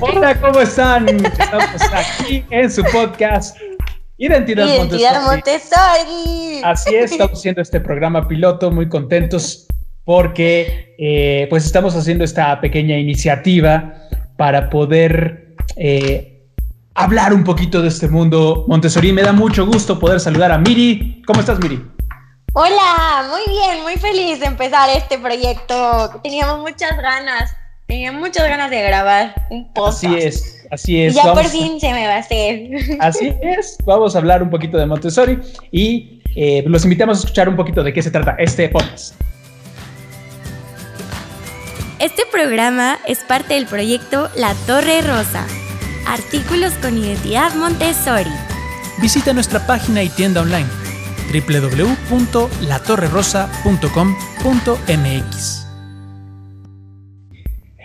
Hola, ¿cómo están? Estamos aquí en su podcast Identidad, Identidad Montessori. Así es, estamos haciendo este programa piloto, muy contentos porque eh, pues estamos haciendo esta pequeña iniciativa para poder eh, hablar un poquito de este mundo Montessori. Me da mucho gusto poder saludar a Miri. ¿Cómo estás, Miri? Hola, muy bien, muy feliz de empezar este proyecto. Teníamos muchas ganas. Tenía muchas ganas de grabar un podcast. Así es, así es. Y ya por fin se me va a hacer. Así es, vamos a hablar un poquito de Montessori y eh, los invitamos a escuchar un poquito de qué se trata este podcast. Este programa es parte del proyecto La Torre Rosa. Artículos con identidad Montessori. Visita nuestra página y tienda online www.latorrerosa.com.mx.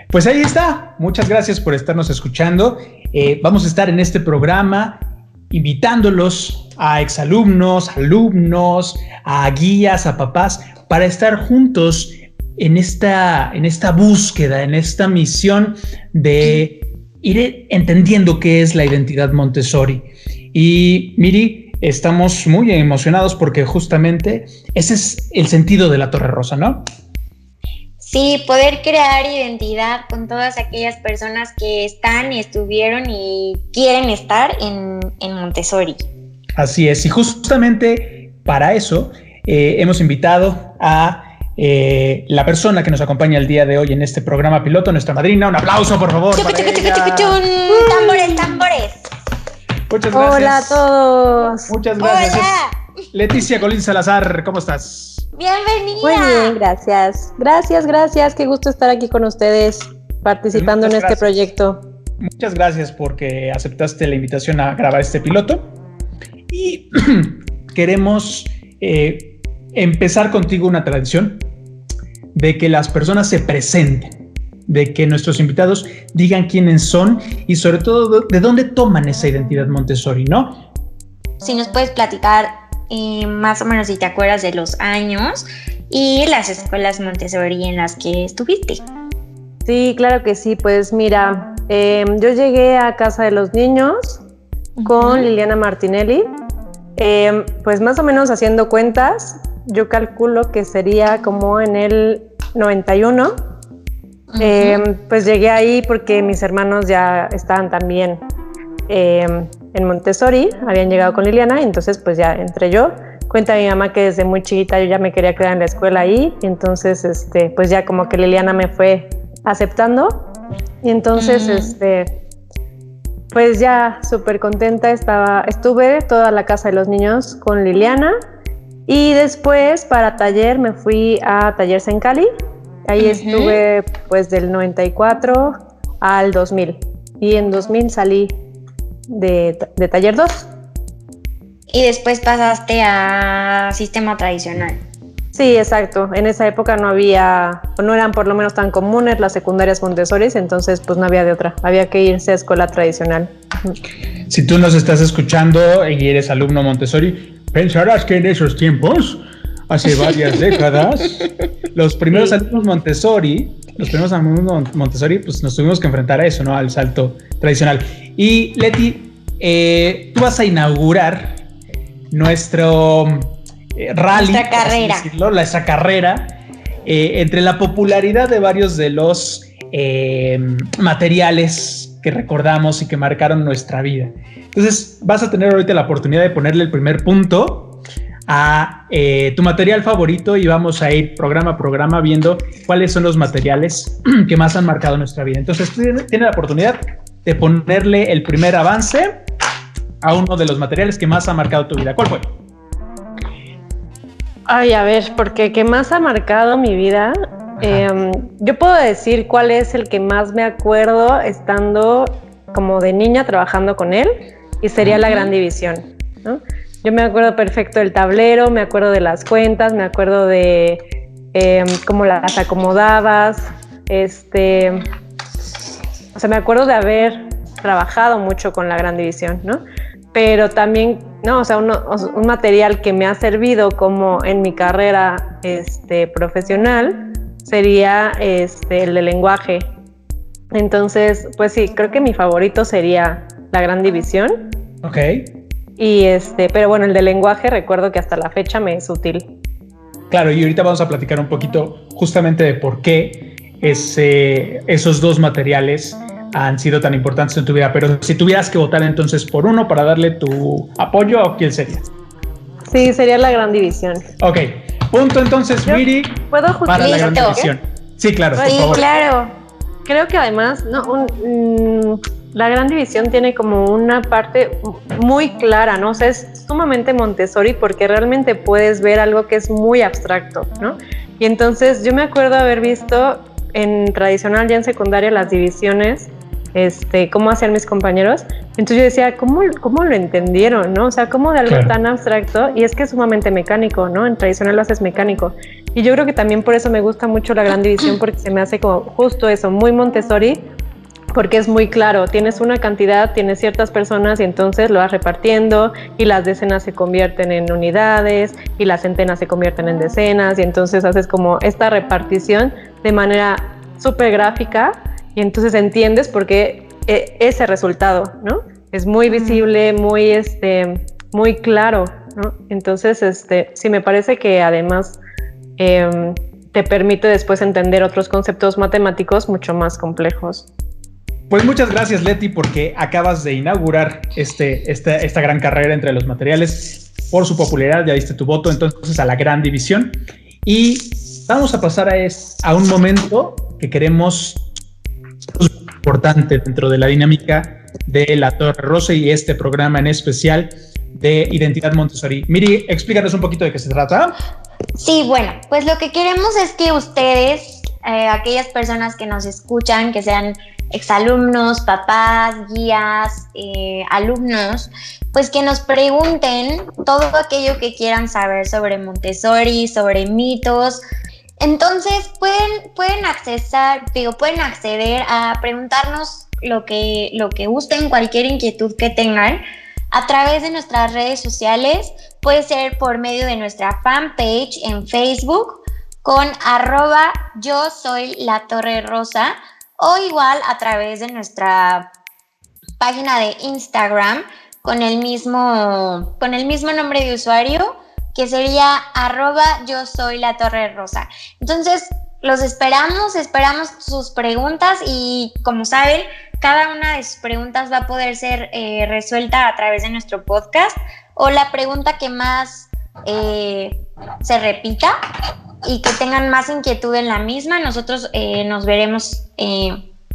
Pues ahí está. Muchas gracias por estarnos escuchando. Eh, vamos a estar en este programa invitándolos a exalumnos, alumnos, a guías, a papás, para estar juntos en esta, en esta búsqueda, en esta misión de ir entendiendo qué es la identidad Montessori. Y Miri, estamos muy emocionados porque justamente ese es el sentido de la Torre Rosa, ¿no? Sí, poder crear identidad con todas aquellas personas que están, estuvieron y quieren estar en, en Montessori. Así es, y justamente para eso eh, hemos invitado a eh, la persona que nos acompaña el día de hoy en este programa piloto, nuestra madrina. Un aplauso, por favor. Chucu, chucu, chucu, chucu, chun. Tambores, tambores. Muchas gracias. Hola a todos. Muchas gracias. Hola. Leticia Colín Salazar, ¿cómo estás? Bienvenida. Muy bien, gracias. Gracias, gracias. Qué gusto estar aquí con ustedes participando Muchas en este gracias. proyecto. Muchas gracias porque aceptaste la invitación a grabar este piloto. Y queremos eh, empezar contigo una tradición de que las personas se presenten, de que nuestros invitados digan quiénes son y sobre todo de dónde toman esa identidad Montessori, ¿no? Si nos puedes platicar eh, más o menos si te acuerdas de los años y las escuelas Montessori en las que estuviste. Sí, claro que sí. Pues mira, eh, yo llegué a Casa de los Niños con Liliana Martinelli. Eh, pues más o menos haciendo cuentas, yo calculo que sería como en el 91. Eh, pues llegué ahí porque mis hermanos ya estaban también eh, en Montessori, habían llegado con Liliana, y entonces pues ya entré yo. Cuenta mi mamá que desde muy chiquita yo ya me quería quedar en la escuela ahí, y entonces este, pues ya como que Liliana me fue aceptando. Y entonces este, pues ya súper contenta estaba, estuve toda la casa de los niños con Liliana. Y después para taller me fui a Talleres en Cali. Ahí Ujú. estuve pues del 94 al 2000. Y en 2000 salí de, de taller 2. Y después pasaste a sistema tradicional. Sí, exacto. En esa época no había, o no eran por lo menos tan comunes las secundarias Montessori, entonces pues no había de otra. Había que irse a escuela tradicional. Si tú nos estás escuchando y eres alumno Montessori, pensarás que en esos tiempos, hace varias décadas, los primeros Sí. alumnos Montessori, los primeros alumnos Montessori, pues nos tuvimos que enfrentar a eso, ¿no? Al salto tradicional. Y Leti, eh, tú vas a inaugurar nuestro eh, rally, Nuestra carrera. decirlo, nuestra carrera, eh, entre la popularidad de varios de los eh, materiales que recordamos y que marcaron nuestra vida. Entonces, vas a tener ahorita la oportunidad de ponerle el primer punto a eh, tu material favorito y vamos a ir programa a programa viendo cuáles son los materiales que más han marcado nuestra vida. Entonces, tú tienes tienes la oportunidad de ponerle el primer avance a uno de los materiales que más ha marcado tu vida. ¿Cuál fue? Ay, a ver, porque que más ha marcado mi vida, eh, yo puedo decir cuál es el que más me acuerdo estando como de niña trabajando con él y sería la gran división. Yo me acuerdo perfecto del tablero, me acuerdo de las cuentas, me acuerdo de em, cómo las acomodabas, este, o sea, me acuerdo de haber trabajado mucho con la gran división, ¿no? Pero también, no, o sea, un material que me ha servido como en mi carrera este, profesional sería este, el de lenguaje. Entonces, pues sí, creo que mi favorito sería la gran división. Ok. Y este, pero bueno, el de lenguaje recuerdo que hasta la fecha me es útil. Claro, y ahorita vamos a platicar un poquito justamente de por qué ese, esos dos materiales han sido tan importantes en tu vida. Pero si tuvieras que votar entonces por uno para darle tu apoyo, ¿a quién sería? Sí, sería la gran división. Ok, punto entonces, Miri, ¿puedo para la gran división. Sí, claro. Sí, claro. Creo que además, no, mm, la gran división tiene como una parte muy clara, ¿no? O sea, es sumamente Montessori porque realmente puedes ver algo que es muy abstracto, ¿no? Y entonces yo me acuerdo haber visto en tradicional ya en secundaria las divisiones este, cómo hacían mis compañeros. Entonces yo decía, ¿cómo, cómo lo entendieron? ¿no? O sea, ¿cómo de algo tan abstracto? Y es que es sumamente mecánico, ¿no? En tradicional lo haces mecánico. Y yo creo que también por eso me gusta mucho la gran división, porque se me hace como justo eso, muy Montessori, porque es muy claro, tienes una cantidad, tienes ciertas personas y entonces lo vas repartiendo y las decenas se convierten en unidades y las centenas se convierten en decenas y entonces haces como esta repartición de manera súper gráfica y entonces entiendes por qué eh, ese resultado, ¿no? Es muy visible, muy, este, muy claro, ¿no? Entonces, este, sí me parece que además em, te permite después entender otros conceptos matemáticos mucho más complejos. Pues muchas gracias, Leti, porque acabas de inaugurar este, esta, esta gran carrera entre los materiales por su popularidad. Ya diste tu voto entonces a la gran división. Y vamos a pasar a, a un momento que queremos importante dentro de la dinámica de la Torre Rosa y este programa en especial de Identidad Montessori. Miri, explícanos un poquito de qué se trata. Sí, bueno, pues lo que queremos es que ustedes, eh, aquellas personas que nos escuchan, que sean exalumnos, papás, guías, eh, alumnos, pues que nos pregunten todo aquello que quieran saber sobre Montessori, sobre mitos, entonces pueden, pueden accesar, digo, pueden acceder a preguntarnos lo que, lo que gusten, cualquier inquietud que tengan a través de nuestras redes sociales. Puede ser por medio de nuestra fanpage en Facebook con arroba yo soy la Torre Rosa o igual a través de nuestra página de Instagram con el mismo, con el mismo nombre de usuario que sería arroba yo soy la Torre Rosa. Entonces, los esperamos, esperamos sus preguntas y como saben, cada una de sus preguntas va a poder ser eh, resuelta a través de nuestro podcast o la pregunta que más eh, se repita y que tengan más inquietud en la misma, nosotros eh, nos veremos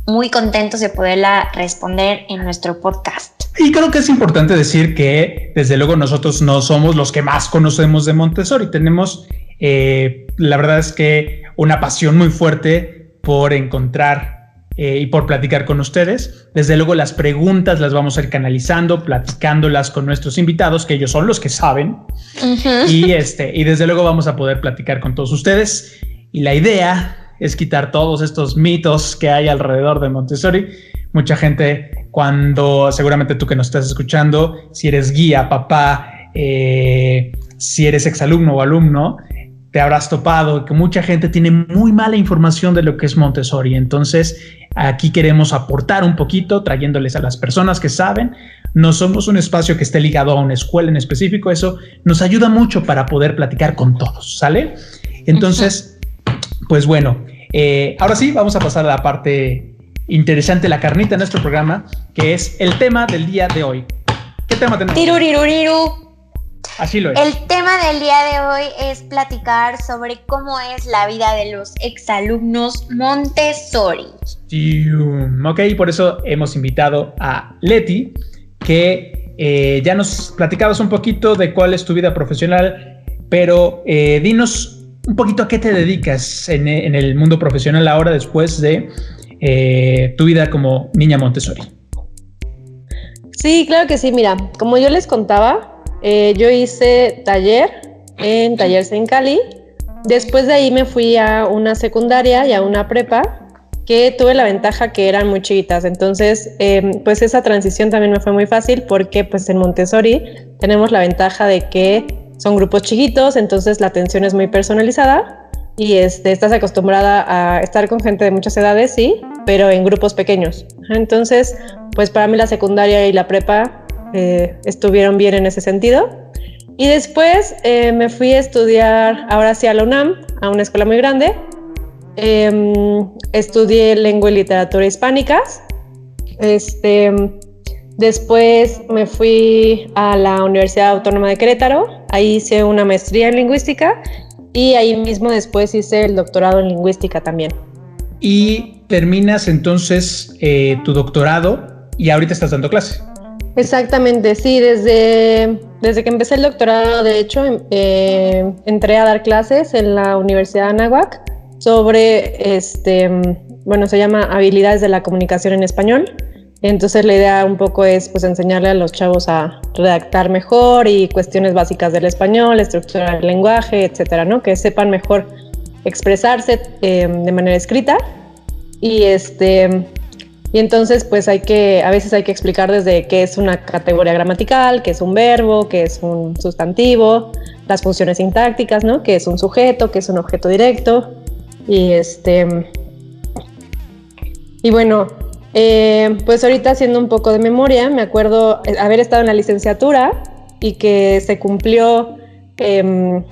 muy contentos de poderla responder en nuestro podcast. Y creo que es importante decir que desde luego nosotros no somos los que más conocemos de Montessori. Tenemos, eh, la verdad es que una pasión muy fuerte por encontrar eh, y por platicar con ustedes. Desde luego las preguntas las vamos a ir canalizando, platicándolas con nuestros invitados, que ellos son los que saben. y, este, y desde luego vamos a poder platicar con todos ustedes. Y la idea es quitar todos estos mitos que hay alrededor de Montessori. Mucha gente, cuando seguramente tú que nos estás escuchando, si eres guía, papá, eh, si eres exalumno o alumno, te habrás topado que mucha gente tiene muy mala información de lo que es Montessori. Entonces, aquí queremos aportar un poquito, trayéndoles a las personas que saben. No somos un espacio que esté ligado a una escuela en específico. Eso nos ayuda mucho para poder platicar con todos, ¿sale? Entonces, pues bueno, eh, ahora sí, vamos a pasar a la parte interesante, la carnita de nuestro programa, que es el tema del día de hoy. ¿Qué tema tenemos? Así lo es. El tema del día de hoy es platicar sobre cómo es la vida de los exalumnos Montessori. Ok, por eso hemos invitado a Leti, que eh, ya nos platicabas un poquito de cuál es tu vida profesional, pero eh, dinos un poquito a qué te dedicas en, el mundo profesional ahora después de eh, tu vida como niña Montessori. Sí, claro que sí. Mira, como yo les contaba, eh, yo hice taller en Talleres en Cali. Después de ahí me fui a una secundaria y a una prepa que tuve la ventaja que eran muy chiquitas. Entonces, em, pues esa transición también me fue muy fácil porque pues en Montessori tenemos la ventaja de que son grupos chiquitos, entonces la atención es muy personalizada y este, estás acostumbrada a estar con gente de muchas edades, sí, pero en grupos pequeños. Entonces, pues para mí la secundaria y la prepa eh, estuvieron bien en ese sentido. Y después eh, me fui a estudiar, ahora sí a la UNAM, a una escuela muy grande, Em, estudié lengua y literatura hispánicas. Este, después me fui a la Universidad Autónoma de Querétaro. Ahí hice una maestría en lingüística y ahí mismo después hice el doctorado en lingüística también. Y terminas entonces eh, tu doctorado y ahorita estás dando clase. Exactamente, sí, desde, desde que empecé el doctorado, de hecho, em, eh, entré a dar clases en la Universidad de Anáhuac sobre, este, bueno, se llama habilidades de la comunicación en español. Entonces la idea un poco es pues enseñarle a los chavos a redactar mejor y cuestiones básicas del español, estructurar el lenguaje, etcétera, ¿no? Que sepan mejor expresarse eh, de manera escrita y este y entonces pues hay que a veces hay que explicar desde qué es una categoría gramatical, qué es un verbo, qué es un sustantivo, las funciones sintácticas, ¿no? Qué es un sujeto, qué es un objeto directo y este. Y bueno, eh, pues ahorita haciendo un poco de memoria, me acuerdo haber estado en la licenciatura y que se cumplió em,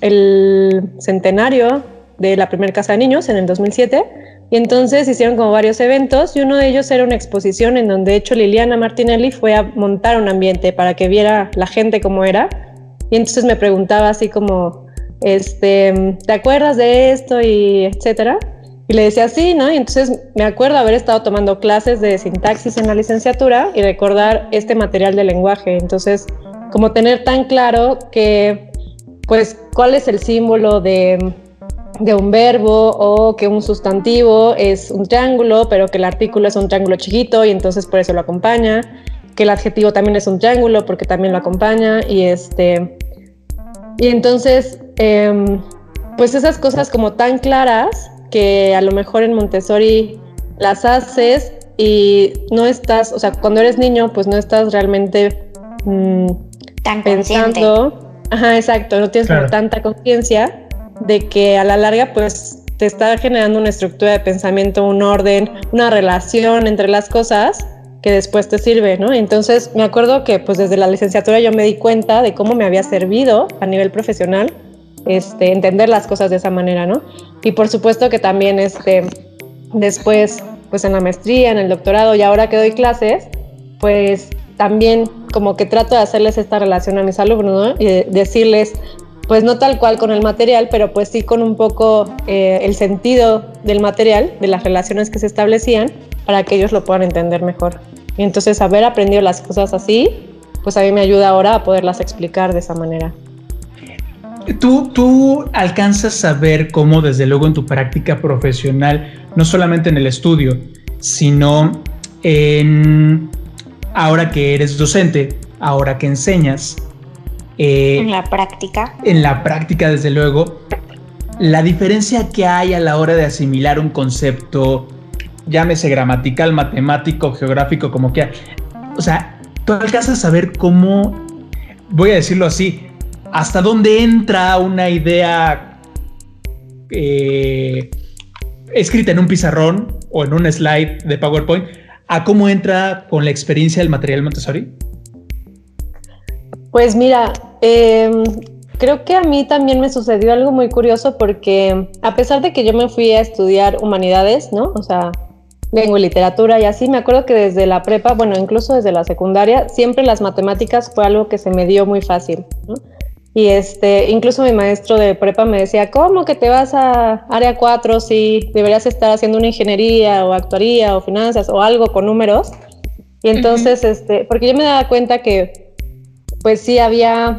el centenario de la primera casa de niños en el 2007. Y entonces hicieron como varios eventos y uno de ellos era una exposición en donde de hecho Liliana Martinelli fue a montar un ambiente para que viera la gente cómo era. Y entonces me preguntaba así como, este, ¿te acuerdas de esto? Y etcétera. Y le decía sí, ¿no? Y entonces me acuerdo haber estado tomando clases de sintaxis en la licenciatura y recordar este material de lenguaje. Entonces, como tener tan claro que, pues, cuál es el símbolo de, de un verbo o que un sustantivo es un triángulo, pero que el artículo es un triángulo chiquito y entonces por eso lo acompaña, que el adjetivo también es un triángulo porque también lo acompaña y este y entonces, em, pues esas cosas como tan claras que a lo mejor en Montessori las haces y no estás, o sea, cuando eres niño, pues no estás realmente mm, tan pensando. Ajá, exacto, no tienes como tanta conciencia de que a la larga, pues te está generando una estructura de pensamiento, un orden, una relación entre las cosas que después te sirve, ¿no? Entonces me acuerdo que pues desde la licenciatura yo me di cuenta de cómo me había servido a nivel profesional este, entender las cosas de esa manera, ¿no? Y por supuesto que también este, después, pues en la maestría, en el doctorado y ahora que doy clases, pues también como que trato de hacerles esta relación a mis alumnos, ¿no? Y decirles, pues no tal cual con el material, pero pues sí con un poco eh, el sentido del material, de las relaciones que se establecían, para que ellos lo puedan entender mejor. Y entonces haber aprendido las cosas así, pues a mí me ayuda ahora a poderlas explicar de esa manera. Tú, tú alcanzas a ver cómo desde luego en tu práctica profesional, no solamente en el estudio, sino en ahora que eres docente, ahora que enseñas. Eh, en la práctica. En la práctica, desde luego, la diferencia que hay a la hora de asimilar un concepto llámese gramatical, matemático, geográfico, como que. O sea, tú alcanzas a saber cómo, voy a decirlo así, hasta dónde entra una idea eh, escrita en un pizarrón o en un slide de PowerPoint, a cómo entra con la experiencia del material Montessori. Pues mira, em, creo que a mí también me sucedió algo muy curioso porque a pesar de que yo me fui a estudiar humanidades, ¿no? O sea, lengua y literatura y así. Me acuerdo que desde la prepa, bueno, incluso desde la secundaria, siempre las matemáticas fue algo que se me dio muy fácil. Y este, incluso mi maestro de prepa me decía, ¿cómo que te vas a área 4 si deberías estar haciendo una ingeniería o actuaría o finanzas o algo con números? Y entonces, este, porque yo me daba cuenta que, pues sí, había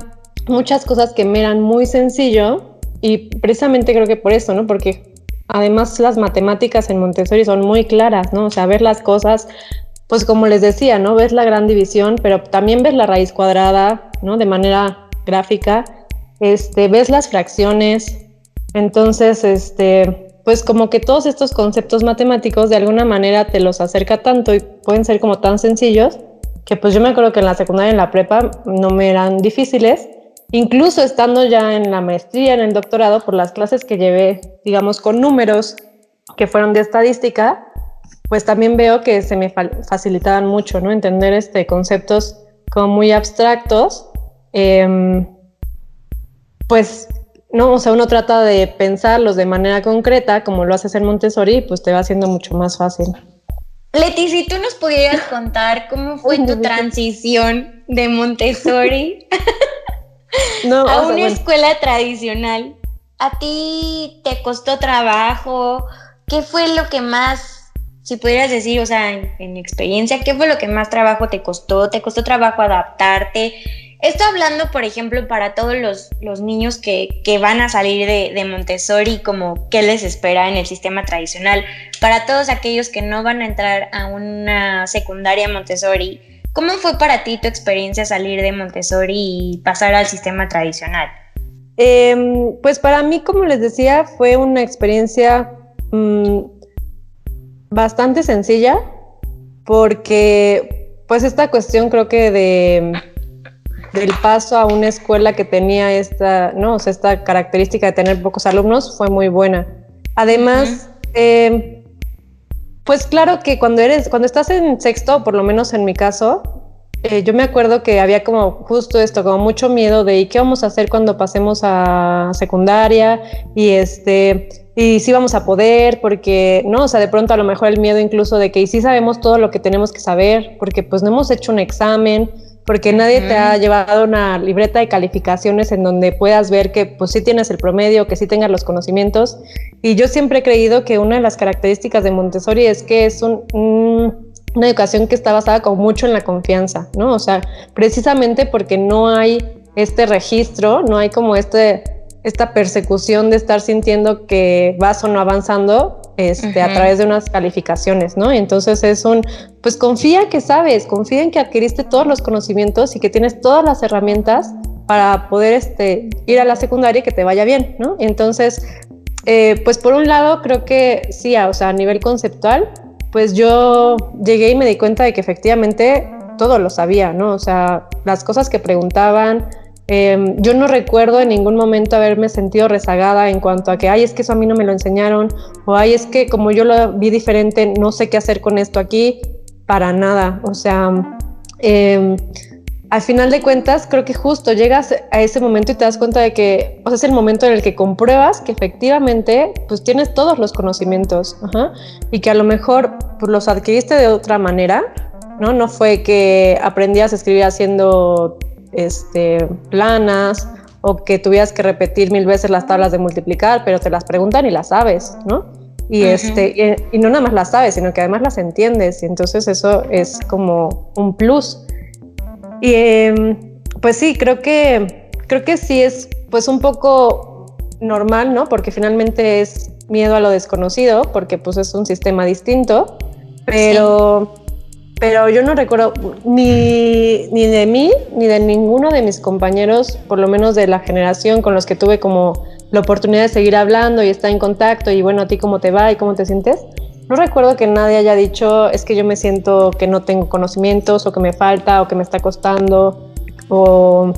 muchas cosas que me eran muy sencillo y precisamente creo que por eso, ¿no? Porque Además, las matemáticas en Montessori son muy claras, ¿no? O sea, ver las cosas pues como les decía, ¿no? Ves la gran división, pero también ves la raíz cuadrada, ¿no? De manera gráfica, este, ves las fracciones, entonces, este, pues como que todos estos conceptos matemáticos de alguna manera te los acerca tanto y pueden ser como tan sencillos que pues yo me acuerdo que en la secundaria y en la prepa no me eran difíciles, incluso estando ya en la maestría, en el doctorado, por las clases que llevé, digamos, con números que fueron de estadística, pues también veo que se me facilitaban mucho, ¿no? Entender este, conceptos como muy abstractos. Em, pues, no, o sea, uno trata de pensarlos de manera concreta, como lo haces en Montessori, pues te va haciendo mucho más fácil. Leti, si tú nos pudieras contar cómo fue tu transición de Montessori a una escuela tradicional, ¿a ti te costó trabajo? ¿Qué fue lo que más si pudieras decir, o sea, en, experiencia, ¿qué fue lo que más trabajo te costó? ¿Te costó trabajo adaptarte? Estoy hablando, por ejemplo, para todos los, los niños que, que, van a salir de, de, Montessori, como qué les espera en el sistema tradicional. Para todos aquellos que no van a entrar a una secundaria Montessori, ¿cómo fue para ti tu experiencia salir de Montessori y pasar al sistema tradicional? Em, pues para mí, como les decía, fue una experiencia mm, bastante sencilla porque pues esta cuestión creo que de del paso a una escuela que tenía esta, ¿no? esta característica de tener pocos alumnos fue muy buena. Además, em, pues claro que cuando eres, cuando estás en sexto, por lo menos en mi caso, eh, yo me acuerdo que había como justo esto, como mucho miedo de ¿y qué vamos a hacer cuando pasemos a secundaria? Y este, y si vamos a poder, porque, ¿no? O sea, de pronto a lo mejor el miedo incluso de que y sí sabemos todo lo que tenemos que saber, porque pues no hemos hecho un examen, porque nadie te ha llevado una libreta de calificaciones en donde puedas ver que pues sí tienes el promedio, que sí tengas los conocimientos. Y yo siempre he creído que una de las características de Montessori es que es un, una educación que está basada con mucho en la confianza, ¿no? O sea, precisamente porque no hay este registro, no hay como este esta persecución de estar sintiendo que vas o no avanzando este, a través de unas calificaciones, ¿no? entonces es un, pues confía que sabes, confía en que adquiriste todos los conocimientos y que tienes todas las herramientas para poder este, ir a la secundaria y que te vaya bien, ¿no? Entonces, eh, pues por un lado creo que sí, o sea, a nivel conceptual, pues yo llegué y me di cuenta de que efectivamente todo lo sabía, ¿no? O sea, las cosas que preguntaban, Em, yo no recuerdo en ningún momento haberme sentido rezagada en cuanto a que, ay, es que eso a mí no me lo enseñaron, o ay, es que como yo lo vi diferente, no sé qué hacer con esto aquí, para nada. O sea, em, al final de cuentas, creo que justo llegas a ese momento y te das cuenta de que o sea, es el momento en el que compruebas que efectivamente pues tienes todos los conocimientos y que a lo mejor pues, los adquiriste de otra manera, ¿no? No fue que aprendías a escribir haciendo este, planas o que tuvieras que repetir mil veces las tablas de multiplicar, pero te las preguntan y las sabes, ¿no? Y, este, y, no nada más las sabes, sino que además las entiendes, y entonces eso es como un plus. Y em, pues sí, creo que, creo que sí es pues un poco normal, ¿no? Porque finalmente es miedo a lo desconocido, porque pues es un sistema distinto, pero pero yo no recuerdo ni, ni de mí ni de ninguno de mis compañeros, por lo menos de la generación con los que tuve como la oportunidad de seguir hablando y estar en contacto y bueno, a ti cómo te va y cómo te sientes. No recuerdo que nadie haya dicho es que yo me siento que no tengo conocimientos o que me falta o que me está costando o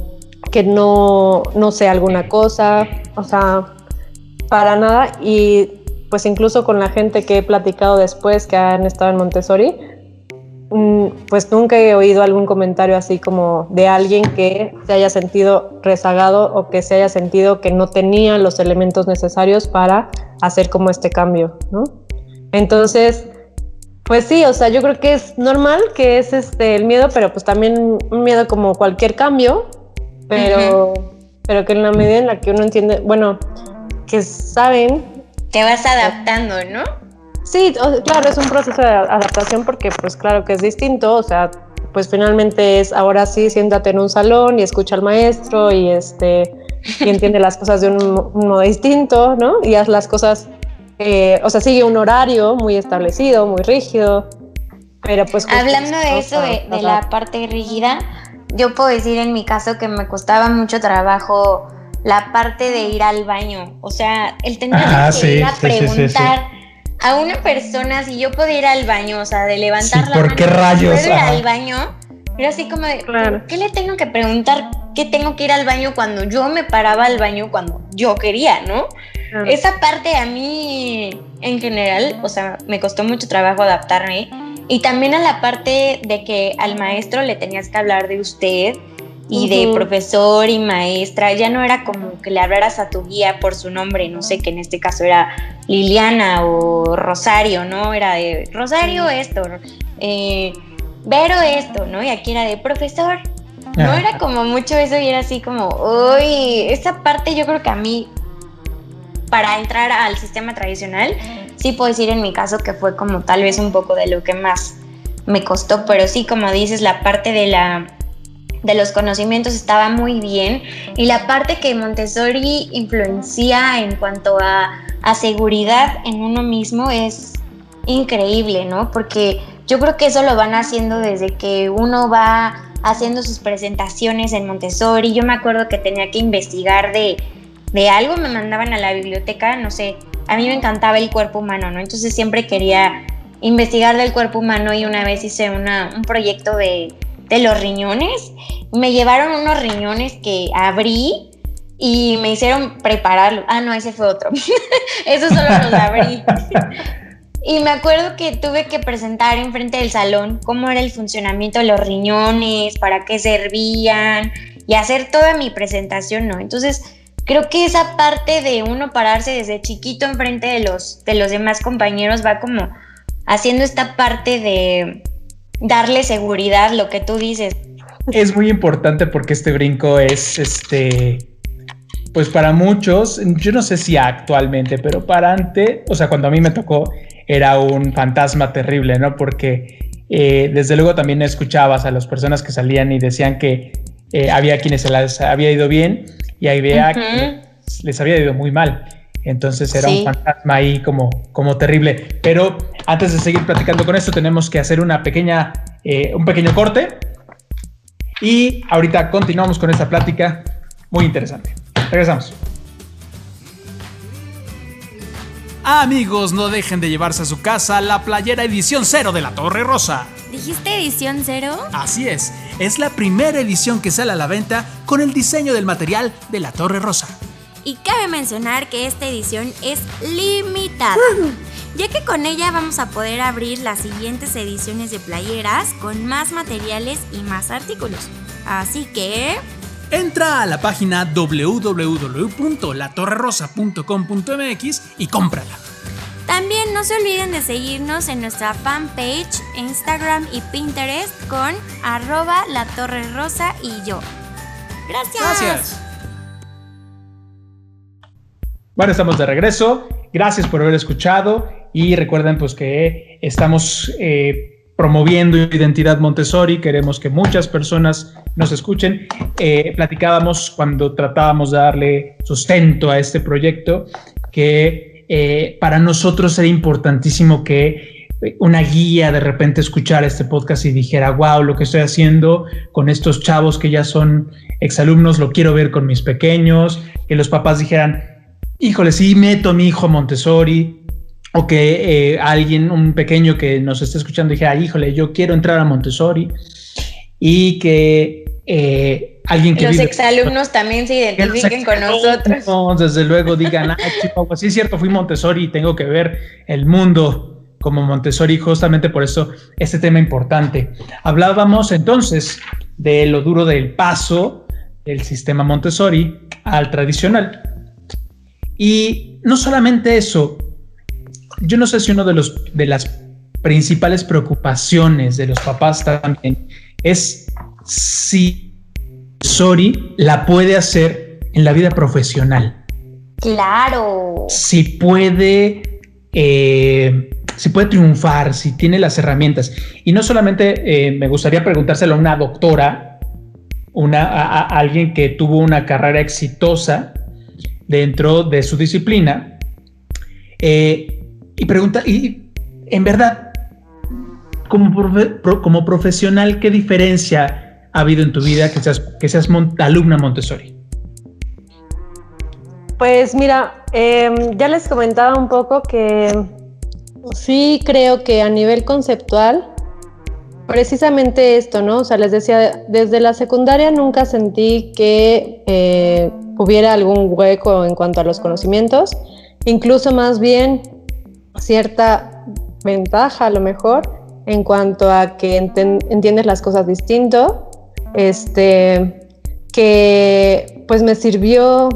que no, no sé alguna cosa, o sea, para nada. Y pues incluso con la gente que he platicado después que han estado en Montessori, pues nunca he oído algún comentario así como de alguien que se haya sentido rezagado o que se haya sentido que no tenía los elementos necesarios para hacer como este cambio, ¿no? Entonces, pues sí, o sea, yo creo que es normal que es este el miedo, pero pues también un miedo como cualquier cambio, pero, pero que en la medida en la que uno entiende, bueno, que saben... Te vas adaptando, ¿no? Sí, claro, es un proceso de adaptación porque pues claro que es distinto, o sea, pues finalmente es ahora sí, siéntate en un salón y escucha al maestro y este y entiende las cosas de un, modo distinto, ¿no? Y haz las cosas, eh, o sea, sigue un horario muy establecido, muy rígido. Pero pues hablando de eso, de, la parte rígida, yo puedo decir en mi caso que me costaba mucho trabajo la parte de ir al baño. O sea, el tener que ir a preguntar a una persona si yo podía ir al baño, o sea, de levantar la ¿por mano, qué rayos? ir al baño? Era así como de, ¿qué le tengo que preguntar? ¿Qué tengo que ir al baño cuando yo me paraba al baño cuando yo quería, no? Esa parte a mí, en general, o sea, me costó mucho trabajo adaptarme. Y también a la parte de que al maestro le tenías que hablar de usted y de profesor y maestra. Ya no era como que le hablaras a tu guía por su nombre, no sé, que en este caso era Liliana o Rosario, ¿no? Era de Rosario esto, eh, Vero esto, ¿no? Y aquí era de profesor. No era como mucho eso y era así como, uy, esa parte yo creo que a mí para entrar al sistema tradicional, sí puedo decir en mi caso que fue como tal vez un poco de lo que más me costó, pero sí, como dices, la parte de la de los conocimientos estaba muy bien y la parte que Montessori influencia en cuanto a, a seguridad en uno mismo es increíble, ¿no? Porque yo creo que eso lo van haciendo desde que uno va haciendo sus presentaciones en Montessori. Yo me acuerdo que tenía que investigar de de algo me mandaban a la biblioteca, no sé, a mí me encantaba el cuerpo humano, ¿no? Entonces siempre quería investigar del cuerpo humano y una vez hice un proyecto de, de los riñones. Me llevaron unos riñones que abrí y me hicieron prepararlo. Ah, no, ese fue otro. Eso solo los abrí. y me acuerdo que tuve que presentar enfrente del salón cómo era el funcionamiento de los riñones, para qué servían y hacer toda mi presentación, ¿no? Entonces, creo que esa parte de uno pararse desde chiquito enfrente de los, de los demás compañeros va como haciendo esta parte de darle seguridad, lo que tú dices. Es muy importante porque este brinco es, este, pues para muchos, yo no sé si actualmente, pero para antes, o sea, cuando a mí me tocó, era un fantasma terrible, ¿no? Porque eh, desde luego también escuchabas a las personas que salían y decían que eh, había quienes se las había ido bien y ahí vea que les había ido muy mal. Entonces era un fantasma ahí como, como terrible. Pero antes de seguir platicando con esto, tenemos que hacer una pequeña, eh, un pequeño corte. Y ahorita continuamos con esta plática muy interesante. Regresamos. Amigos, no dejen de llevarse a su casa la playera edición cero de la Torre Rosa. ¿Dijiste edición cero? Así es, es la primera edición que sale a la venta con el diseño del material de la Torre Rosa. Y cabe mencionar que esta edición es limitada, ya que con ella vamos a poder abrir las siguientes ediciones de playeras con más materiales y más artículos. Así que... Entra a la página www.latorrerosa.com.mx y cómprala. También no se olviden de seguirnos en nuestra fanpage, Instagram y Pinterest con arroba la torre rosa y yo. Gracias. Gracias. Bueno, estamos de regreso. Gracias por haber escuchado y recuerden pues que estamos eh, promoviendo identidad Montessori. Queremos que muchas personas nos escuchen. Eh, platicábamos cuando tratábamos de darle sustento a este proyecto que eh, para nosotros era importantísimo que una guía de repente escuchara este podcast y dijera, wow, lo que estoy haciendo con estos chavos que ya son exalumnos, lo quiero ver con mis pequeños, que los papás dijeran, híjole, sí meto a mi hijo Montessori, o que eh, alguien, un pequeño que nos esté escuchando, dijera, híjole, yo quiero entrar a Montessori, y que eh, alguien que... Los exalumnos también se identifiquen con nosotros. Desde luego digan, ah, chico, sí es cierto, fui Montessori y tengo que ver el mundo como Montessori, justamente por eso este tema importante. Hablábamos entonces de lo duro del paso del sistema Montessori al tradicional. Y no solamente eso, yo no sé si uno de, los, de las principales preocupaciones de los papás también es si Sori la puede hacer en la vida profesional. Claro. Si puede, eh, si puede triunfar, si tiene las herramientas. Y no solamente eh, me gustaría preguntárselo a una doctora, una, a alguien que tuvo una carrera exitosa, dentro de su disciplina. Eh, y pregunta, y en verdad, como, como profesional, ¿qué diferencia ha habido en tu vida que seas, que seas alumna Montessori? Pues mira, em, ya les comentaba un poco que sí creo que a nivel conceptual, precisamente esto, ¿no? O sea, les decía, desde la secundaria nunca sentí que eh, hubiera algún hueco en cuanto a los conocimientos, incluso más bien cierta ventaja a lo mejor en cuanto a que entiendes las cosas distinto, este, que pues me sirvió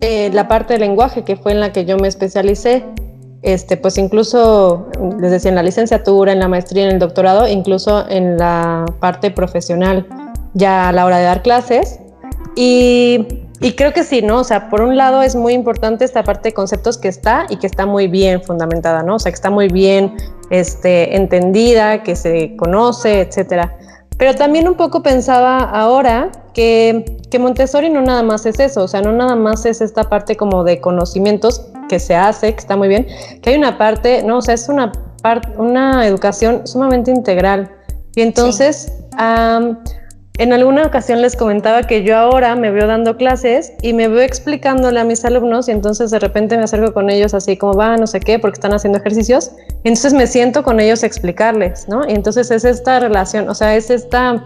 eh, la parte del lenguaje que fue en la que yo me especialicé, este, pues incluso les decía en la licenciatura, en la maestría, en el doctorado, incluso en la parte profesional, ya a la hora de dar clases. Y, y, creo que sí, ¿no? O sea, por un lado es muy importante esta parte de conceptos que está y que está muy bien fundamentada, ¿no? O sea, que está muy bien este, entendida, que se conoce, etcétera. Pero también un poco pensaba ahora que, que, Montessori no nada más es eso, o sea, no nada más es esta parte como de conocimientos que se hace, que está muy bien, que hay una parte, no, o sea, es una, una educación sumamente integral. Y entonces, en alguna ocasión les comentaba que yo ahora me veo dando clases y me veo explicándole a mis alumnos y entonces de repente me acerco con ellos así como va, no sé qué, porque están haciendo ejercicios. Y entonces me siento con ellos a explicarles, ¿no? Y entonces es esta relación, o sea, es esta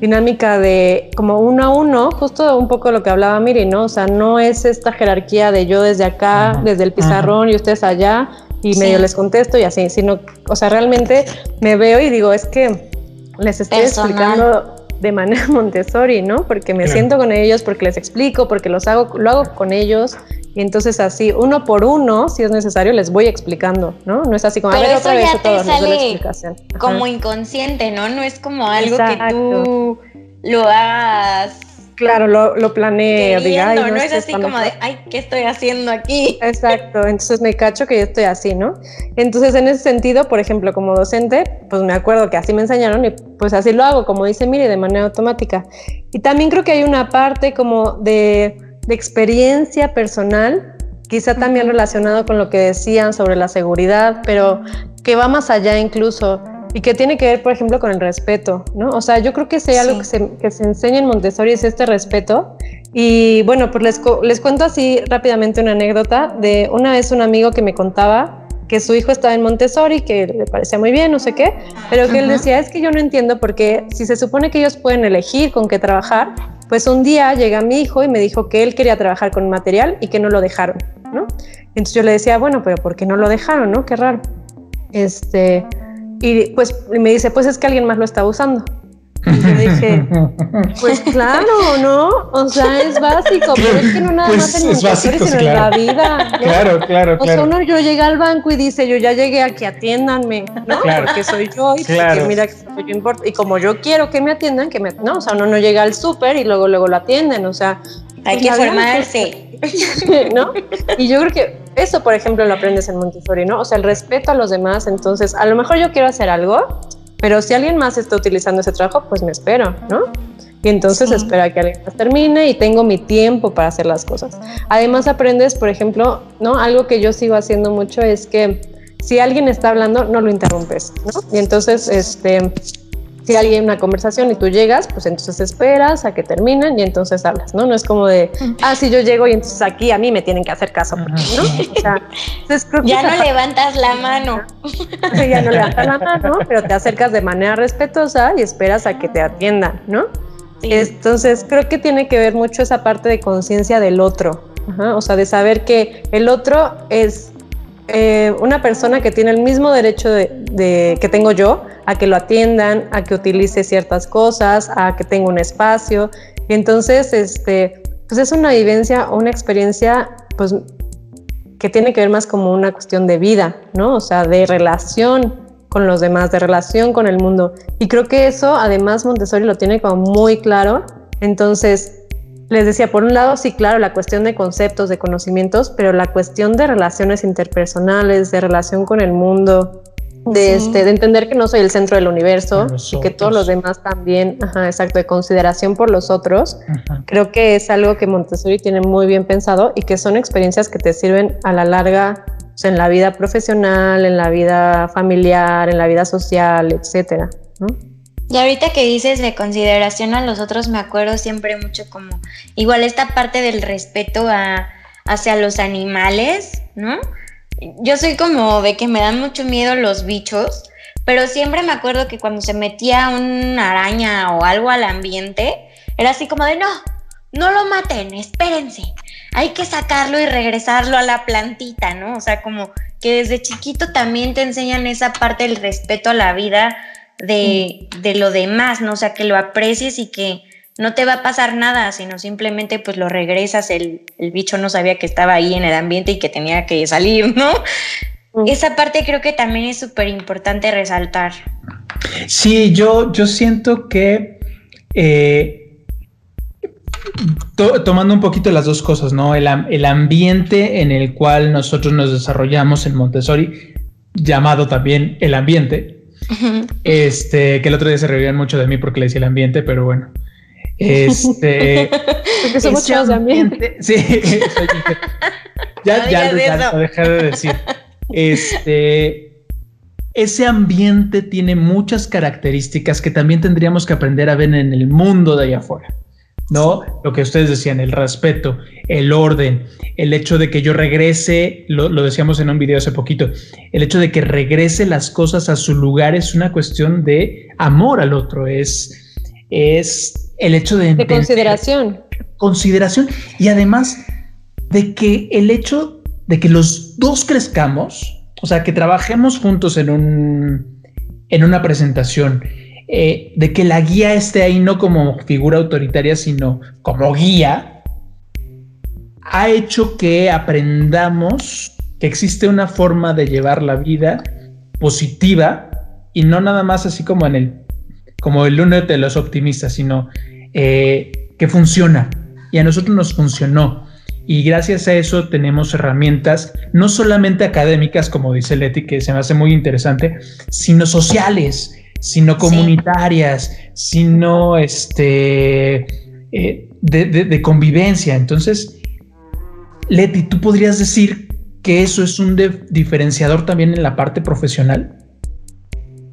dinámica de como uno a uno, justo un poco lo que hablaba Miri, ¿no? O sea, no es esta jerarquía de yo desde acá, desde el pizarrón y ustedes allá y medio les contesto y así, sino, o sea, realmente me veo y digo, es que les estoy explicando de manera Montessori, ¿no? Porque me siento con ellos, porque les explico, porque los hago, lo hago con ellos. Y entonces así, uno por uno, si es necesario, les voy explicando, ¿no? No es así como, a ver, otra vez todo, sale explicación. como inconsciente, ¿no? No es como algo que tú lo hagas Claro, lo, lo planeo, diga, no, es así como de, ay, ¿qué estoy haciendo aquí? Exacto, entonces me cacho que yo estoy así, ¿no? Entonces, en ese sentido, por ejemplo, como docente, pues me acuerdo que así me enseñaron y pues así lo hago, como dice Miri, de manera automática. Y también creo que hay una parte como de, de experiencia personal, quizá también relacionado con lo que decían sobre la seguridad, pero que va más allá incluso y que tiene que ver, por ejemplo, con el respeto, ¿no? O sea, yo creo que si hay algo que se, que se, enseña en Montessori es este respeto. Y bueno, pues les, les cuento así rápidamente una anécdota de una vez un amigo que me contaba que su hijo estaba en Montessori, que le parecía muy bien, no sé qué, pero que él decía, es que yo no entiendo porque si se supone que ellos pueden elegir con qué trabajar, pues un día llega mi hijo y me dijo que él quería trabajar con material y que no lo dejaron, ¿no? Entonces yo le decía, bueno, pero ¿por qué no lo dejaron, no? Qué raro. Este, y pues me dice, pues es que alguien más lo está usando. Y yo dije, pues claro, ¿no? O sea, es básico, pero es que no nada pues más en sino en la vida. Claro, claro, O sea, uno yo llega al banco y dice, yo ya llegué aquí, atiéndanme, ¿no? Porque soy yo y porque mira yo importa. Y como yo quiero que me atiendan, que me, no, o sea, uno no llega al súper y luego, luego lo atienden, o sea. Hay pues que formarse. ¿no? Y yo creo que eso, por ejemplo, lo aprendes en Montessori, ¿no? O sea, el respeto a los demás. Entonces, a lo mejor yo quiero hacer algo, pero si alguien más está utilizando ese trabajo, pues me espero, ¿no? Y entonces espera que alguien más termine y tengo mi tiempo para hacer las cosas. Además aprendes, por ejemplo, ¿no? Algo que yo sigo haciendo mucho es que si alguien está hablando, no lo interrumpes, ¿no? Y entonces, este, si alguien una conversación y tú llegas, pues entonces esperas a que terminen y entonces hablas, ¿no? No es como de, ah, si yo llego y entonces aquí a mí me tienen que hacer caso, ¿no? O sea, ya no levantas la mano. ya no levantas la mano, pero te acercas de manera respetuosa y esperas a que te atiendan, ¿no? Entonces creo que tiene que ver mucho esa parte de conciencia del otro, o sea, de saber que el otro es eh, una persona que tiene el mismo derecho de, que tengo yo a que lo atiendan, a que utilice ciertas cosas, a que tenga un espacio. Y entonces, este, pues es una vivencia una experiencia, pues, que tiene que ver más como una cuestión de vida, ¿no? O sea, de relación con los demás, de relación con el mundo. Y creo que eso, además, Montessori lo tiene como muy claro. Entonces, les decía, por un lado, sí, claro, la cuestión de conceptos, de conocimientos, pero la cuestión de relaciones interpersonales, de relación con el mundo, de, este, de entender que no soy el centro del universo y que todos los demás también, ajá, exacto, de consideración por los otros, creo que es algo que Montessori tiene muy bien pensado y que son experiencias que te sirven a la larga pues, en la vida profesional, en la vida familiar, en la vida social, etcétera. Y ahorita que dices de consideración a los otros, me acuerdo siempre mucho como, igual esta parte del respeto a, hacia los animales, ¿no? Yo soy como de que me dan mucho miedo los bichos, pero siempre me acuerdo que cuando se metía una araña o algo al ambiente, era así como de no, no lo maten, espérense, hay que sacarlo y regresarlo a la plantita, ¿no? O sea, como que desde chiquito también te enseñan esa parte del respeto a la vida de, de lo demás, ¿no? O sea, que lo aprecies y que no te va a pasar nada, sino simplemente pues lo regresas, el, el bicho no sabía que estaba ahí en el ambiente y que tenía que salir, ¿no? Esa parte creo que también es súper importante resaltar. Sí, yo, yo siento que eh, tomando un poquito las dos cosas, ¿no? El, el, ambiente en el cual nosotros nos desarrollamos en Montessori, llamado también el ambiente, este, que el otro día se reían mucho de mí porque le decía el ambiente, pero bueno. Este. porque somos chavos de ambiente. Sí, ya, ya, ya, lo dejé de decir. Este, ese ambiente tiene muchas características que también tendríamos que aprender a ver en el mundo de allá afuera. ¿No? Lo que ustedes decían, el respeto, el orden, el hecho de que yo regrese, lo, decíamos en un video hace poquito, el hecho de que regrese las cosas a su lugar es una cuestión de amor al otro, es, es el hecho de... De consideración. Consideración y además de que el hecho de que los dos crezcamos, o sea, que trabajemos juntos en, un, en una presentación, eh, de que la guía esté ahí no como figura autoritaria, sino como guía, ha hecho que aprendamos que existe una forma de llevar la vida positiva y no nada más así como en el como el uno de los optimistas, sino eh, que funciona. Y a nosotros nos funcionó. Y gracias a eso tenemos herramientas no solamente académicas, como dice Leti, que se me hace muy interesante, sino sociales, sino comunitarias, sino este, eh, de, convivencia. Entonces, Leti, ¿tú podrías decir que eso es un diferenciador también en la parte profesional?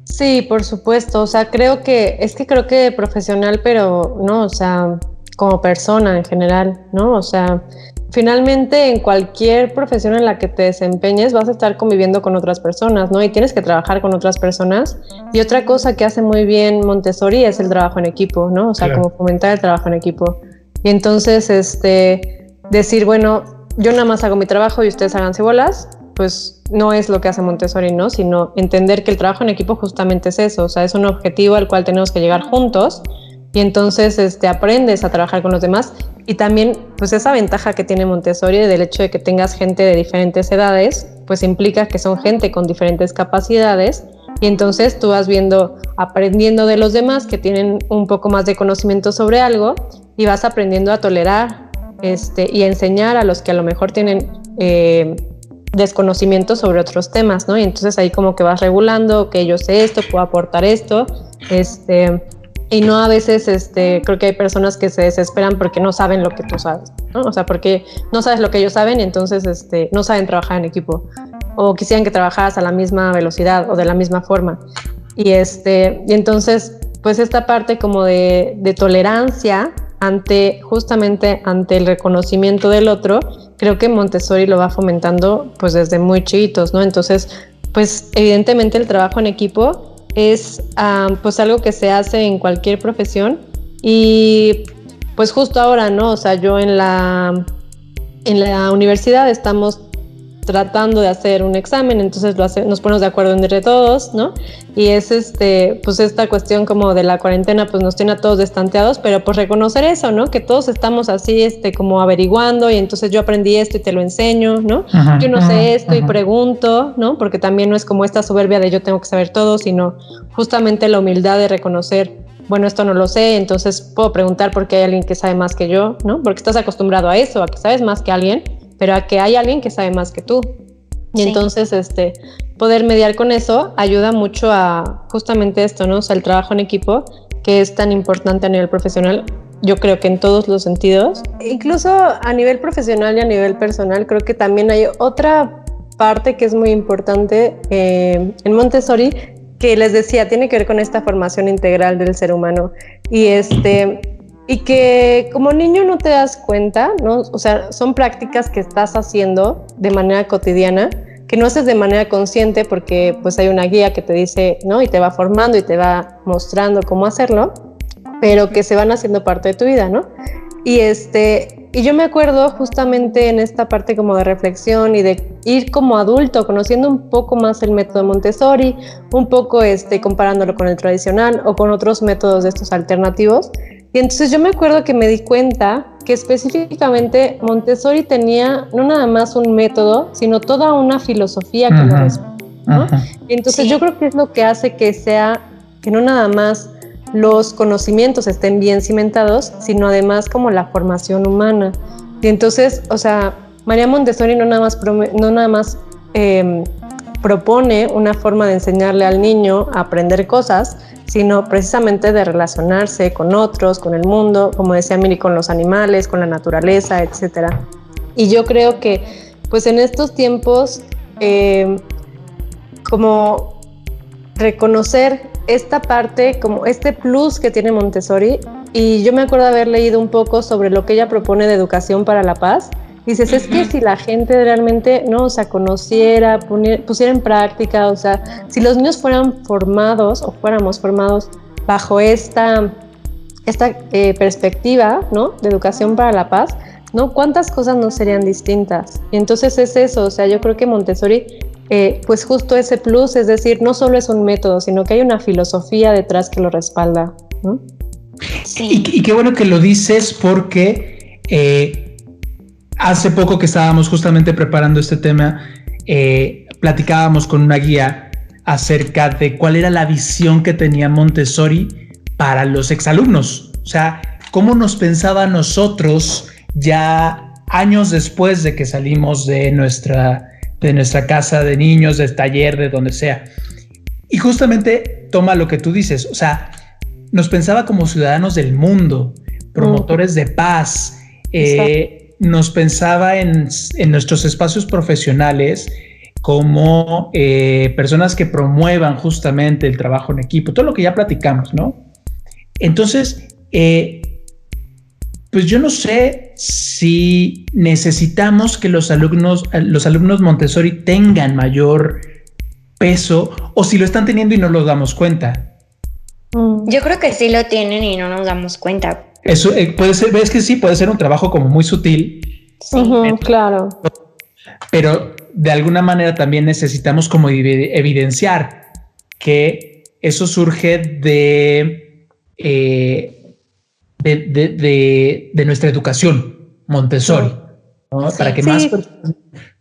Sí, por supuesto. O sea, creo que, es que creo que profesional, pero no, o sea, como persona en general, ¿no? O sea, finalmente en cualquier profesión en la que te desempeñes vas a estar conviviendo con otras personas, ¿no? Y tienes que trabajar con otras personas. Y otra cosa que hace muy bien Montessori es el trabajo en equipo, ¿no? O sea, como fomentar el trabajo en equipo. Y entonces, este, decir, bueno, yo nada más hago mi trabajo y ustedes hagan bolas, pues no es lo que hace Montessori, ¿no? Sino entender que el trabajo en equipo justamente es eso, o sea, es un objetivo al cual tenemos que llegar juntos y entonces este, aprendes a trabajar con los demás y también pues esa ventaja que tiene Montessori del hecho de que tengas gente de diferentes edades, pues implica que son gente con diferentes capacidades y entonces tú vas viendo, aprendiendo de los demás que tienen un poco más de conocimiento sobre algo y vas aprendiendo a tolerar este, y a enseñar a los que a lo mejor tienen eh, desconocimiento sobre otros temas, ¿no? Y entonces ahí como que vas regulando, que yo sé esto, puedo aportar esto, este, y no a veces este, creo que hay personas que se desesperan porque no saben lo que tú sabes, ¿no? O sea, porque no sabes lo que ellos saben entonces este, no saben trabajar en equipo o quisieran que trabajaras a la misma velocidad o de la misma forma. Y, este, y entonces, pues esta parte como de, de tolerancia ante justamente ante el reconocimiento del otro, creo que Montessori lo va fomentando pues desde muy chiquitos, ¿no? Entonces, pues evidentemente el trabajo en equipo es pues algo que se hace en cualquier profesión y pues justo ahora, ¿no? O sea, yo en la, en la universidad estamos tratando de hacer un examen, entonces lo hace, nos ponemos de acuerdo entre todos, ¿no? Y es este, pues esta cuestión como de la cuarentena, pues nos tiene a todos destanteados, pero pues reconocer eso, ¿no? Que todos estamos así, este, como averiguando y entonces yo aprendí esto y te lo enseño, ¿no? yo no sé esto y pregunto, ¿no? Porque también no es como esta soberbia de yo tengo que saber todo, sino justamente la humildad de reconocer bueno, esto no lo sé, entonces puedo preguntar porque hay alguien que sabe más que yo, ¿no? Porque estás acostumbrado a eso, a que sabes más que alguien, pero a que hay alguien que sabe más que tú. Y entonces, este, poder mediar con eso ayuda mucho a justamente esto, ¿no? O sea, el trabajo en equipo, que es tan importante a nivel profesional, yo creo que en todos los sentidos. Incluso a nivel profesional y a nivel personal, creo que también hay otra parte que es muy importante eh, en Montessori, que les decía, tiene que ver con esta formación integral del ser humano. Y este y que como niño no te das cuenta, ¿no? O sea, son prácticas que estás haciendo de manera cotidiana, que no haces de manera consciente porque pues hay una guía que te dice, ¿no? Y te va formando y te va mostrando cómo hacerlo, pero que se van haciendo parte de tu vida, ¿no? Y este, y yo me acuerdo justamente en esta parte como de reflexión y de ir como adulto, conociendo un poco más el método Montessori, un poco este, comparándolo con el tradicional o con otros métodos de estos alternativos. Y entonces yo me acuerdo que me di cuenta que específicamente Montessori tenía no nada más un método, sino toda una filosofía que lo ¿no? Entonces yo creo que es lo que hace que sea, que no nada más los conocimientos estén bien cimentados, sino además como la formación humana. Y entonces, o sea, María Montessori no nada más, no nada más em, propone una forma de enseñarle al niño a aprender cosas, sino precisamente de relacionarse con otros, con el mundo, como decía Miri, con los animales, con la naturaleza, etc. Y yo creo que, pues en estos tiempos, em, como reconocer esta parte, como este plus que tiene Montessori, y yo me acuerdo haber leído un poco sobre lo que ella propone de educación para la paz. Dices, es que si la gente realmente, no, o sea, conociera, pusiera en práctica, o sea, si los niños fueran formados o fuéramos formados bajo esta, esta eh, perspectiva, ¿no? De educación para la paz, ¿no? ¿Cuántas cosas no serían distintas? Y entonces es eso, o sea, yo creo que Montessori eh, pues justo ese plus, es decir, no solo es un método, sino que hay una filosofía detrás que lo respalda. Y, qué bueno que lo dices porque eh, hace poco que estábamos justamente preparando este tema, eh, platicábamos con una guía acerca de cuál era la visión que tenía Montessori para los exalumnos. O sea, cómo nos pensaba nosotros ya años después de que salimos de nuestra de nuestra casa de niños, del taller, de donde sea. Y justamente toma lo que tú dices, o sea, nos pensaba como ciudadanos del mundo, promotores de paz, eh, nos pensaba en, nuestros espacios profesionales como eh, personas que promuevan justamente el trabajo en equipo, todo lo que ya platicamos, ¿no? Entonces, eh, pues yo no sé si necesitamos que los alumnos, los alumnos Montessori tengan mayor peso o si lo están teniendo y no nos damos cuenta. Mm. Yo creo que sí lo tienen y no nos damos cuenta. Eso eh, puede ser, ves que sí, puede ser un trabajo como muy sutil. Sí, claro. Pero de alguna manera también necesitamos como evidenciar que eso surge de eh, de, nuestra educación Montessori. Para que más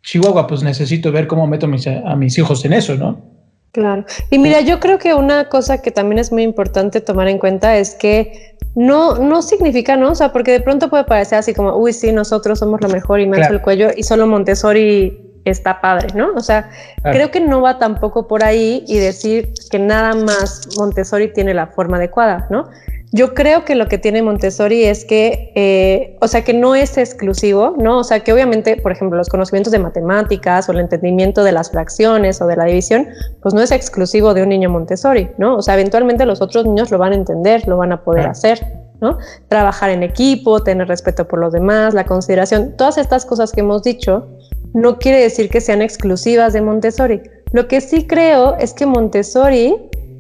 Chihuahua, pues necesito ver cómo meto a mis hijos en eso, ¿no? Claro. Y mira, yo creo que una cosa que también es muy importante tomar en cuenta es que no, no significa, ¿no? O sea, porque de pronto puede parecer así como, uy, sí, nosotros somos lo mejor y me el cuello y solo Montessori está padre, ¿no? O sea, creo que no va tampoco por ahí y decir que nada más Montessori tiene la forma adecuada, ¿no? Yo creo que lo que tiene Montessori es que, eh, o sea, que no es exclusivo, ¿no? O sea, que obviamente, por ejemplo, los conocimientos de matemáticas o el entendimiento de las fracciones o de la división, pues no es exclusivo de un niño Montessori, ¿no? O sea, eventualmente los otros niños lo van a entender, lo van a poder hacer, ¿no? Trabajar en equipo, tener respeto por los demás, la consideración, todas estas cosas que hemos dicho, no quiere decir que sean exclusivas de Montessori. Lo que sí creo es que Montessori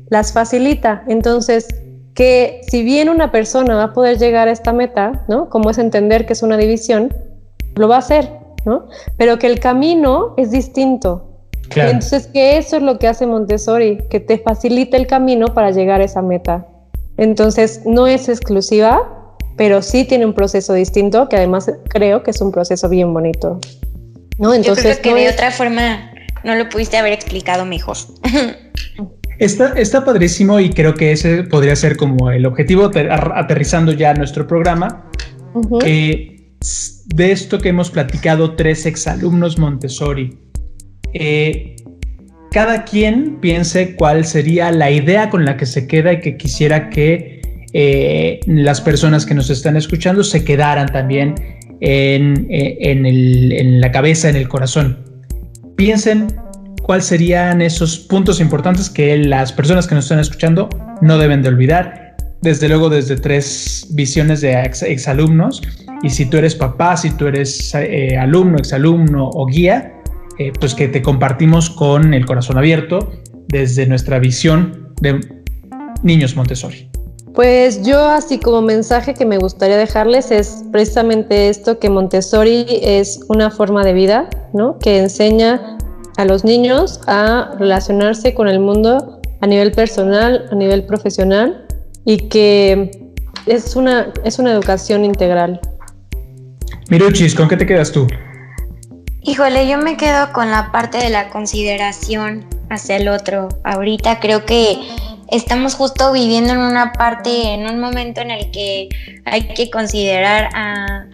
las facilita. Entonces, que si bien una persona va a poder llegar a esta meta, ¿no? Como es entender que es una división, lo va a hacer, ¿no? Pero que el camino es distinto. Entonces, que eso es lo que hace Montessori, que te facilita el camino para llegar a esa meta. Entonces, no es exclusiva, pero sí tiene un proceso distinto, que además creo que es un proceso bien bonito. ¿no? Entonces, Yo creo que de otra forma no lo pudiste haber explicado mejor. Está, está padrísimo y creo que ese podría ser como el objetivo, aterrizando ya nuestro programa. Eh, de esto que hemos platicado, tres exalumnos Montessori. Eh, cada quien piense cuál sería la idea con la que se queda y que quisiera que eh, las personas que nos están escuchando se quedaran también en, en, el, en la cabeza, en el corazón. piensen cuáles serían esos puntos importantes que las personas que nos están escuchando no deben de olvidar. Desde luego desde tres visiones de exalumnos. y si tú eres papá, si tú eres eh, alumno, exalumno o guía, eh, pues que te compartimos con el corazón abierto desde nuestra visión de niños Montessori. Pues yo así como mensaje que me gustaría dejarles es precisamente esto, que Montessori es una forma de vida, ¿no? Que enseña a los niños a relacionarse con el mundo a nivel personal, a nivel profesional y que es una, es una educación integral. Miruchis, ¿con qué te quedas tú? Híjole, yo me quedo con la parte de la consideración hacia el otro. Ahorita creo que estamos justo viviendo en una parte, en un momento en el que hay que considerar a,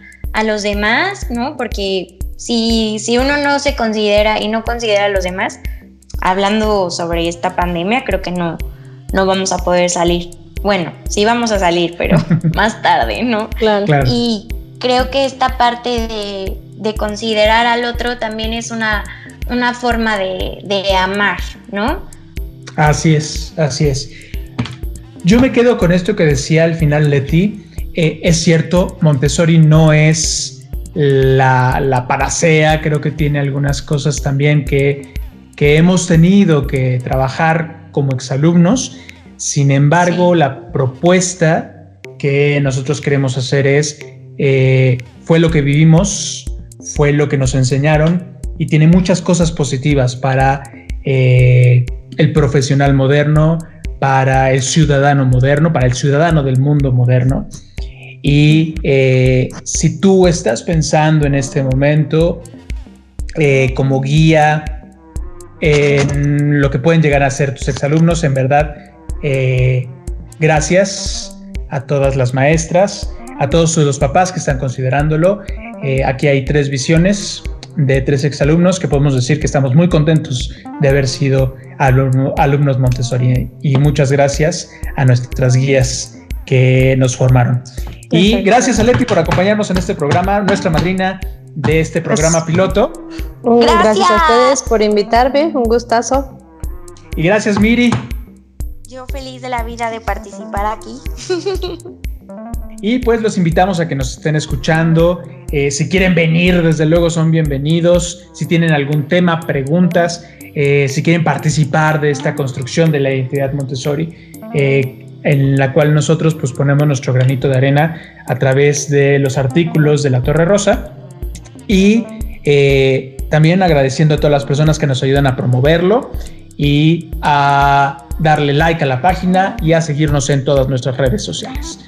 los demás, ¿no? Porque si, si uno no se considera y no considera a los demás, hablando sobre esta pandemia, creo que no, no vamos a poder salir. Bueno, sí vamos a salir, pero más tarde, ¿no? Claro. Y creo que esta parte de, de, considerar al otro también es una, una forma de, de amar, ¿no? Así es, así es. Yo me quedo con esto que decía al final Leti. Eh, es cierto, Montessori no es la, la, panacea, creo que tiene algunas cosas también que, que hemos tenido que trabajar como exalumnos. Sin embargo, la propuesta que nosotros queremos hacer es, eh, fue lo que vivimos, fue lo que nos enseñaron y tiene muchas cosas positivas para eh, el profesional moderno, para el ciudadano moderno, para el ciudadano del mundo moderno. Y eh, si tú estás pensando en este momento eh, como guía en lo que pueden llegar a ser tus exalumnos, en verdad, eh, gracias a todas las maestras, a todos los papás que están considerándolo. aquí hay tres visiones de tres exalumnos que podemos decir que estamos muy contentos de haber sido alumnos Montessori y muchas gracias a nuestras guías que nos formaron. Y gracias a Leti por acompañarnos en este programa, nuestra madrina de este programa piloto. Gracias. gracias a ustedes por invitarme, un gustazo. Y gracias Miri. Yo feliz de la vida de participar aquí. Y pues los invitamos a que nos estén escuchando. Eh, si quieren venir, desde luego son bienvenidos. Si tienen algún tema, preguntas, eh, si quieren participar de esta construcción de la identidad Montessori, eh, en la cual nosotros pues ponemos nuestro granito de arena a través de los artículos de la Torre Rosa. Y también agradeciendo a todas las personas que nos ayudan a promoverlo y a darle like a la página y a seguirnos en todas nuestras redes sociales.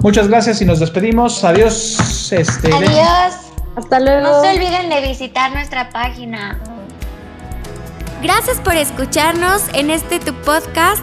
Muchas gracias y nos despedimos. Adiós. Este, Adiós. Hasta luego. No se olviden de visitar nuestra página. Gracias por escucharnos en este tu podcast